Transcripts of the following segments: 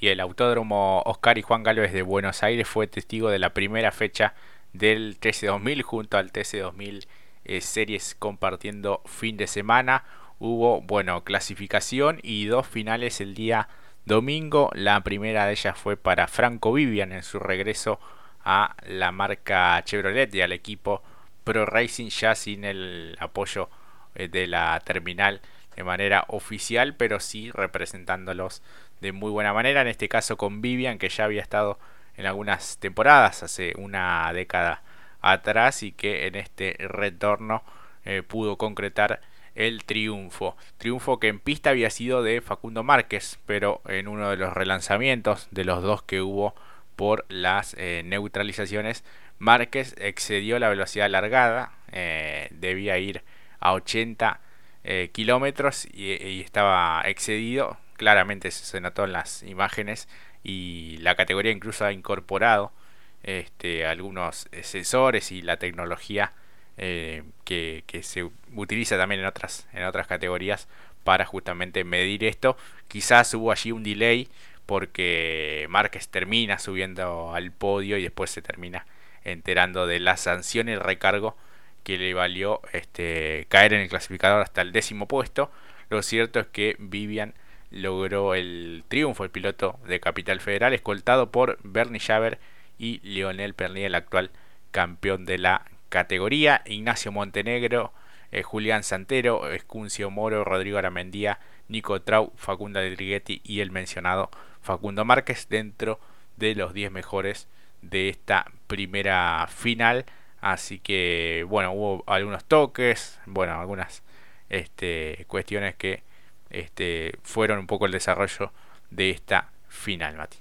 y el Autódromo Oscar y Juan Galvez de Buenos Aires fue testigo de la primera fecha del TC2000 junto al TC2000 eh, Series compartiendo fin de semana. Hubo, bueno, clasificación y dos finales el día domingo. La primera de ellas fue para Franco Vivian en su regreso a la marca Chevrolet y al equipo Pro Racing ya sin el apoyo eh, de la terminal de manera oficial, pero sí representándolos de muy buena manera. En este caso con Vivian, que ya había estado en algunas temporadas hace una década atrás y que en este retorno eh, pudo concretar el triunfo. Triunfo que en pista había sido de Facundo Márquez, pero en uno de los relanzamientos de los dos que hubo por las eh, neutralizaciones, Márquez excedió la velocidad largada, debía ir a 80 eh, kilómetros y, estaba excedido. Claramente se notó en las imágenes y la categoría incluso ha incorporado este, algunos sensores y la tecnología eh, que, se utiliza también en otras, en otras categorías para justamente medir esto. Quizás hubo allí un delay porque Márquez termina subiendo al podio y después se termina enterando de la sanción y el recargo que le valió este, caer en el clasificador hasta el décimo puesto. Lo cierto es que Vivian logró el triunfo, el piloto de Capital Federal, escoltado por Bernie Javer y Lionel Pernier, el actual campeón de la categoría. Ignacio Montenegro, eh, Julián Santero, Escuncio Moro, Rodrigo Aramendía, Nico Trau, Facunda de Triguetti y el mencionado Facundo Márquez dentro de los 10 mejores de esta primera final. Así que, bueno, hubo algunos toques, bueno, algunas este, cuestiones que este, fueron un poco el desarrollo de esta final, Mati.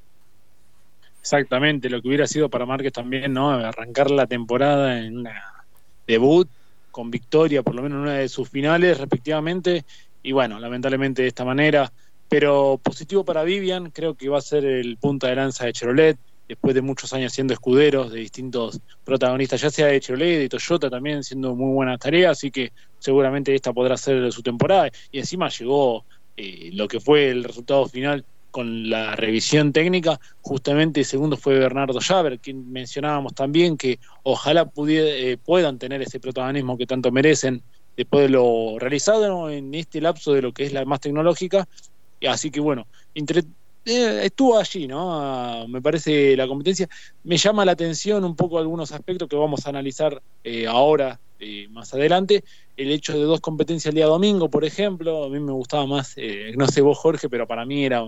Exactamente, lo que hubiera sido para Márquez también, ¿no? Arrancar la temporada en una debut con victoria, por lo menos en una de sus finales, respectivamente. Y bueno, lamentablemente de esta manera. Pero positivo para Vivian, creo que va a ser el punta de lanza de Chevrolet después de muchos años siendo escuderos de distintos protagonistas, ya sea de Chevrolet, de Toyota también, siendo muy buenas tareas, así que seguramente esta podrá ser su temporada. Y encima llegó eh, lo que fue el resultado final con la revisión técnica, justamente segundo fue Bernardo Javer, quien mencionábamos también que ojalá eh, puedan tener ese protagonismo que tanto merecen después de lo realizado en este lapso de lo que es la más tecnológica. Así que bueno, entre, eh, estuvo allí, ¿no? Ah, me parece la competencia. Me llama la atención un poco algunos aspectos que vamos a analizar eh, ahora, eh, más adelante. El hecho de dos competencias el día domingo, por ejemplo, a mí me gustaba más, no sé vos Jorge, pero para mí era,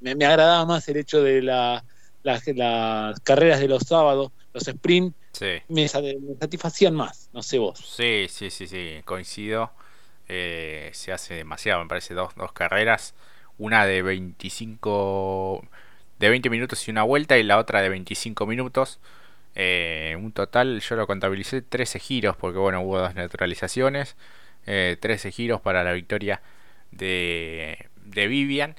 me, agradaba más el hecho de las carreras de los sábados, los sprint, me, satisfacían más, no sé vos. Sí, sí, sí, sí, coincido. se hace demasiado, me parece, dos, dos carreras una de 25 de 20 minutos y una vuelta y la otra de 25 minutos. Eh, un total, yo lo contabilicé 13 giros porque bueno, hubo dos neutralizaciones. 13 eh, giros para la victoria de, de Vivian.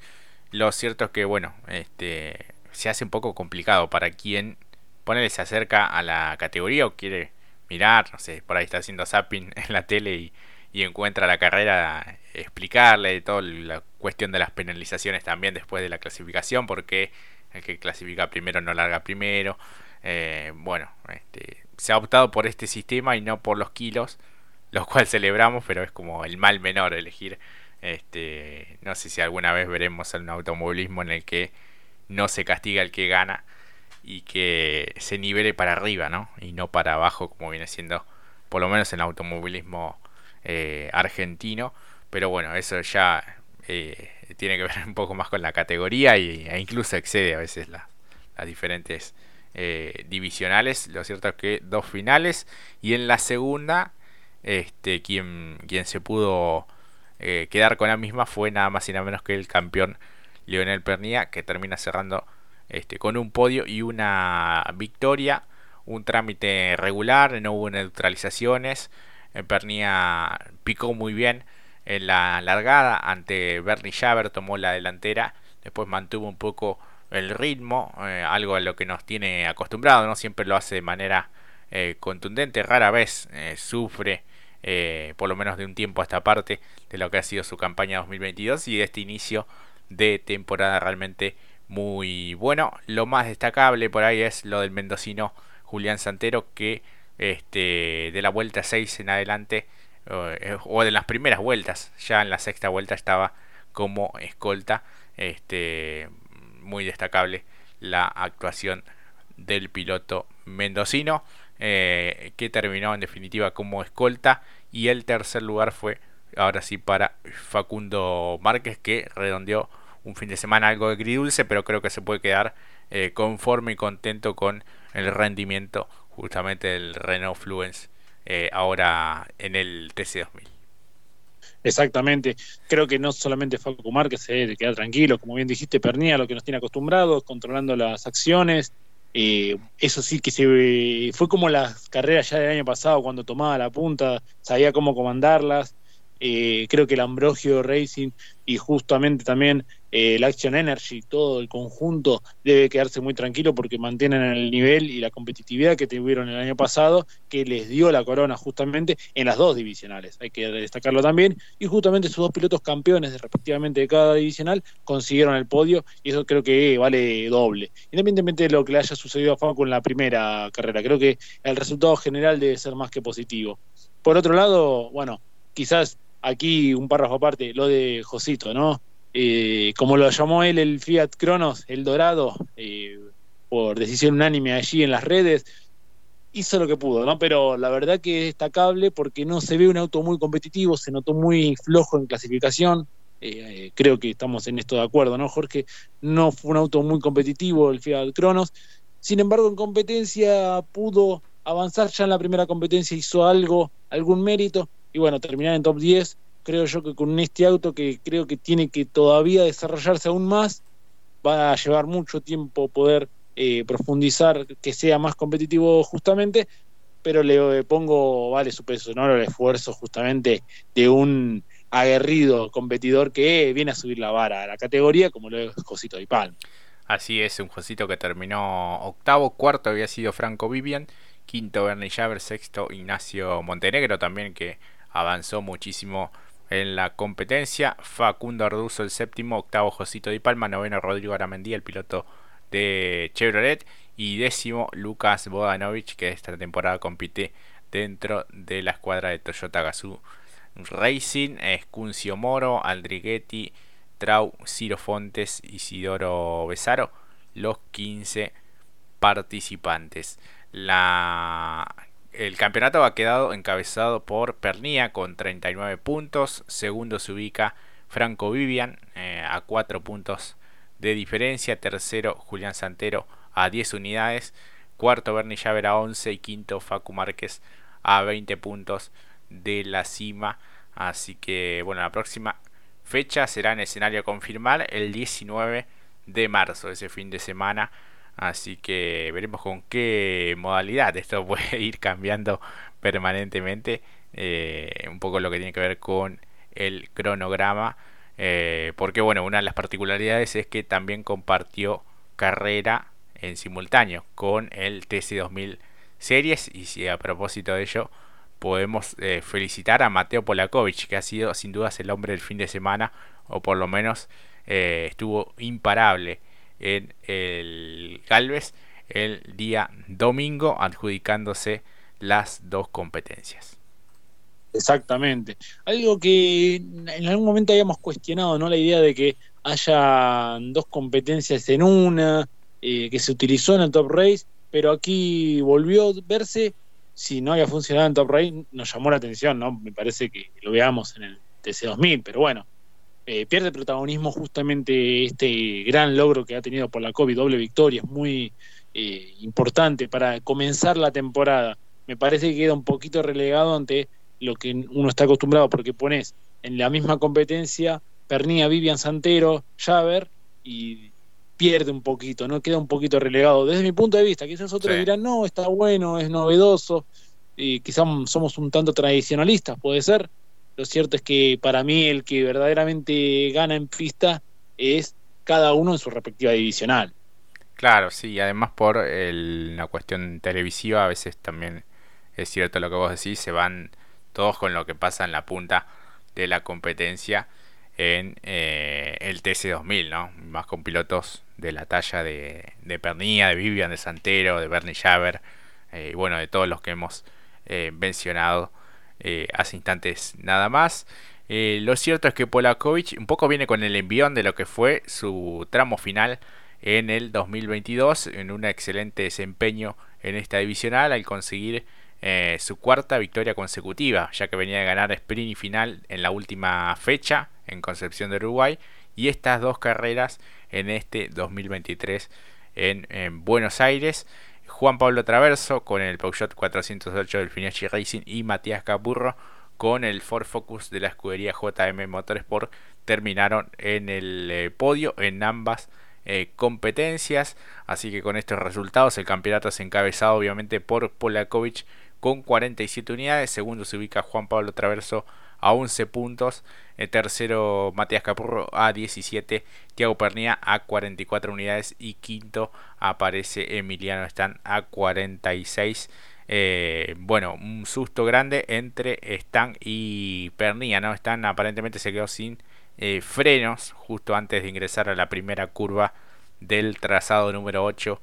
Lo cierto es que bueno, este, se hace un poco complicado para quien pone se acerca a la categoría o quiere mirar, no sé, por ahí está haciendo zapping en la tele y, y encuentra la carrera, explicarle toda la cuestión de las penalizaciones también después de la clasificación, porque el que clasifica primero no larga primero. Eh, bueno, este, se ha optado por este sistema y no por los kilos, los cuales celebramos, pero es como el mal menor elegir. Este, no sé si alguna vez veremos un automovilismo en el que no se castiga el que gana y que se nivele para arriba, ¿no? Y no para abajo, como viene siendo, por lo menos en el automovilismo eh, argentino. Pero bueno, eso ya eh, tiene que ver un poco más con la categoría y, e incluso excede a veces las diferentes eh, divisionales. Lo cierto es que dos finales y en la segunda, este, quien, se pudo quedar con la misma fue nada más y nada menos que el campeón Lionel Pernía, que termina cerrando este, con un podio y una victoria. Un trámite regular, no hubo neutralizaciones. Pernia picó muy bien en la largada ante Bernie Javer, tomó la delantera, después mantuvo un poco el ritmo, eh, algo a lo que nos tiene acostumbrado, no siempre lo hace de manera eh, contundente, rara vez eh, sufre, por lo menos de un tiempo a esta parte, de lo que ha sido su campaña 2022 y de este inicio de temporada realmente muy bueno. Lo más destacable por ahí es lo del mendocino Julián Santero que este, de la vuelta 6 en adelante eh, o de las primeras vueltas, ya en la sexta vuelta estaba como escolta. Este, muy destacable la actuación del piloto mendocino, eh, que terminó en definitiva como escolta. Y el tercer lugar fue, ahora sí, para Facundo Márquez, que redondeó un fin de semana algo agridulce, pero creo que se puede quedar eh, conforme y contento con el rendimiento justamente del Renault Fluence eh, ahora en el TC2000. Exactamente, creo que no solamente Facu Márquez se queda tranquilo, como bien dijiste, Pernía, lo que nos tiene acostumbrados, controlando las acciones. Eh, eso sí que se fue como las carreras ya del año pasado, cuando tomaba la punta, sabía cómo comandarlas. Eh, creo que el Ambrogio Racing y justamente también eh, el Action Energy, todo el conjunto debe quedarse muy tranquilo porque mantienen el nivel y la competitividad que tuvieron el año pasado, que les dio la corona justamente en las dos divisionales, hay que destacarlo también, y justamente sus dos pilotos campeones respectivamente de cada divisional consiguieron el podio y eso creo que vale doble, independientemente de lo que le haya sucedido a Facu en la primera carrera, creo que el resultado general debe ser más que positivo. Por otro lado, bueno, quizás aquí un párrafo aparte, lo de Josito, ¿no? Eh, como lo llamó él el Fiat Cronos, el dorado, eh, por decisión unánime allí en las redes, hizo lo que pudo, ¿no? Pero la verdad que es destacable porque no se ve un auto muy competitivo, se notó muy flojo en clasificación. Eh, creo que estamos en esto de acuerdo, ¿no, Jorge? No fue un auto muy competitivo el Fiat Cronos. Sin embargo, en competencia pudo avanzar ya en la primera competencia, hizo algo, algún mérito, y bueno, terminar en top 10, creo yo que con este auto que creo que tiene que todavía desarrollarse aún más, va a llevar mucho tiempo poder eh, profundizar, que sea más competitivo justamente, pero le pongo, vale su peso, ¿no? El esfuerzo justamente de un aguerrido competidor que viene a subir la vara a la categoría, como lo es Josito Palma. Así es, un Josito que terminó octavo, cuarto había sido Franco Vivian, quinto Bernie Javer, sexto Ignacio Montenegro también que avanzó muchísimo en la competencia. Facundo Arduzo el séptimo, octavo Josito Di Palma, noveno Rodrigo Aramendía, el piloto de Chevrolet, y décimo Lucas Bodanovich, que esta temporada compite dentro de la escuadra de Toyota Gazoo Racing, Escuncio Moro, Aldriguetti, Trau, Ciro Fontes, Isidoro Besaro, los 15 participantes. La el campeonato ha quedado encabezado por Pernía con 39 puntos. Segundo se ubica Franco Vivian eh, a 4 puntos de diferencia. Tercero Julián Santero a 10 unidades. Cuarto Bernie Llaver a 11 y quinto Facu Márquez a 20 puntos de la cima. Así que bueno, la próxima fecha será en escenario a confirmar el 19 de marzo, ese fin de semana. Así que veremos con qué modalidad esto puede ir cambiando permanentemente. Eh, un poco lo que tiene que ver con el cronograma. Eh, porque bueno, una de las particularidades es que también compartió carrera en simultáneo con el TC2000 Series. Y si a propósito de ello podemos eh, felicitar a Mateo Polakovic, que ha sido sin dudas el hombre del fin de semana, o por lo menos estuvo imparable en el Galvez el día domingo, adjudicándose las dos competencias. Exactamente. Algo que en algún momento habíamos cuestionado, ¿no? La idea de que haya dos competencias en una, eh, que se utilizó en el Top Race, pero aquí volvió a verse. Si no había funcionado en Top Race, nos llamó la atención, ¿no? Me parece que lo veamos en el TC2000, pero bueno, eh, pierde protagonismo justamente este gran logro que ha tenido por la COVID, doble victoria, es muy eh, importante para comenzar la temporada. Me parece que queda un poquito relegado ante lo que uno está acostumbrado, porque pones en la misma competencia Pernía, Vivian Santero, Javer, y pierde un poquito, no queda un poquito relegado. Desde mi punto de vista, quizás otros dirán, no, está bueno, es novedoso, y quizás somos un tanto tradicionalistas, puede ser, lo cierto es que para mí el que verdaderamente gana en pista es cada uno en su respectiva divisional. Claro, sí, además por el, la cuestión televisiva a veces también es cierto lo que vos decís, se van todos con lo que pasa en la punta de la competencia. en eh, el TC2000, ¿no? Más con pilotos de la talla de, de Pernilla, de Vivian, de Santero, de Bernie Javer, eh, y bueno, de todos los que hemos eh, mencionado hace instantes nada más. lo cierto es que Polakovic un poco viene con el envión de lo que fue su tramo final en el 2022, en un excelente desempeño en esta divisional al conseguir eh, su cuarta victoria consecutiva, ya que venía de ganar sprint y final en la última fecha en Concepción de Uruguay y estas dos carreras en este 2023 en, Buenos Aires. Juan Pablo Traverso con el Peugeot 408 del Finiachi Racing y Matías Capurro con el Ford Focus de la escudería JM Motorsport terminaron en el eh, podio en ambas eh, competencias. Así que con estos resultados el campeonato es encabezado obviamente por Polakovic con 47 unidades. Segundo se ubica Juan Pablo Traverso a 11 puntos. El tercero Matías Capurro a 17. Tiago Pernía a 44 unidades. Y quinto aparece Emiliano Stan a 46. Eh, bueno, un susto grande entre Stan y Pernía. ¿no? Stan aparentemente se quedó sin eh, frenos justo antes de ingresar a la primera curva del trazado número 8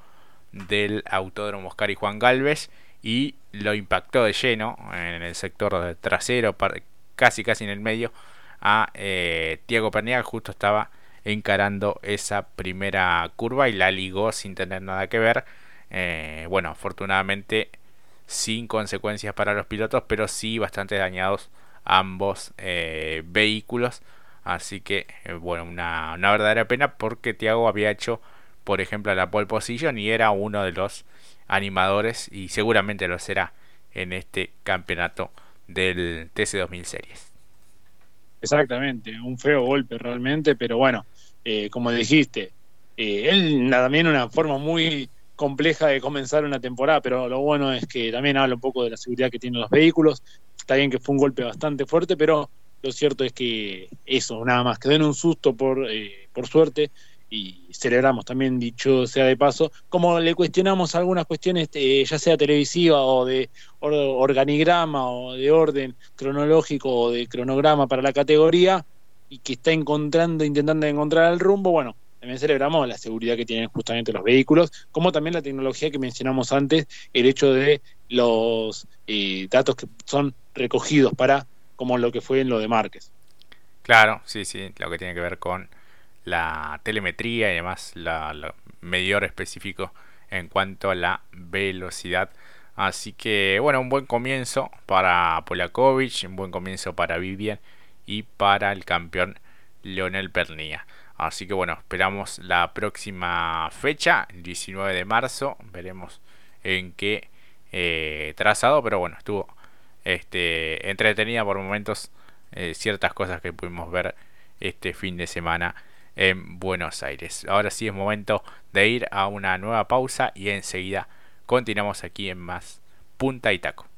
del Autódromo Oscar y Juan Galvez y lo impactó de lleno en el sector trasero, casi casi en el medio, a eh, Tiago Perniaga, justo estaba encarando esa primera curva y la ligó sin tener nada que ver. Eh, bueno, afortunadamente sin consecuencias para los pilotos, pero sí bastante dañados ambos eh, vehículos. Así que, bueno, una, una verdadera pena porque Tiago había hecho, por ejemplo, la pole position y era uno de los animadores y seguramente lo será en este campeonato del TC2000 Series. Exactamente, un feo golpe realmente, pero bueno, eh, como dijiste, eh, él también una forma muy compleja de comenzar una temporada, pero lo bueno es que también habla un poco de la seguridad que tienen los vehículos. Está bien que fue un golpe bastante fuerte, pero lo cierto es que eso, nada más, que den un susto por, eh, por suerte, y celebramos también, dicho sea de paso, como le cuestionamos algunas cuestiones, eh, ya sea televisiva o de organigrama o de orden cronológico o de cronograma para la categoría, y que está encontrando, intentando encontrar el rumbo, bueno, también celebramos la seguridad que tienen justamente los vehículos, como también la tecnología que mencionamos antes, el hecho de los eh, datos que son recogidos para, como lo que fue en lo de Márquez. Claro, sí, sí, lo que tiene que ver con la telemetría y además la, medidor específico en cuanto a la velocidad. Así que bueno, un buen comienzo para Polakovic, un buen comienzo para Vivian y para el campeón Leonel Pernilla. Así que bueno, esperamos la próxima fecha, el 19 de marzo. Veremos en qué eh, trazado, pero bueno, estuvo este, entretenida por momentos eh, ciertas cosas que pudimos ver este fin de semana en Buenos Aires. Ahora sí es momento de ir a una nueva pausa y enseguida continuamos aquí en más Punta y Taco.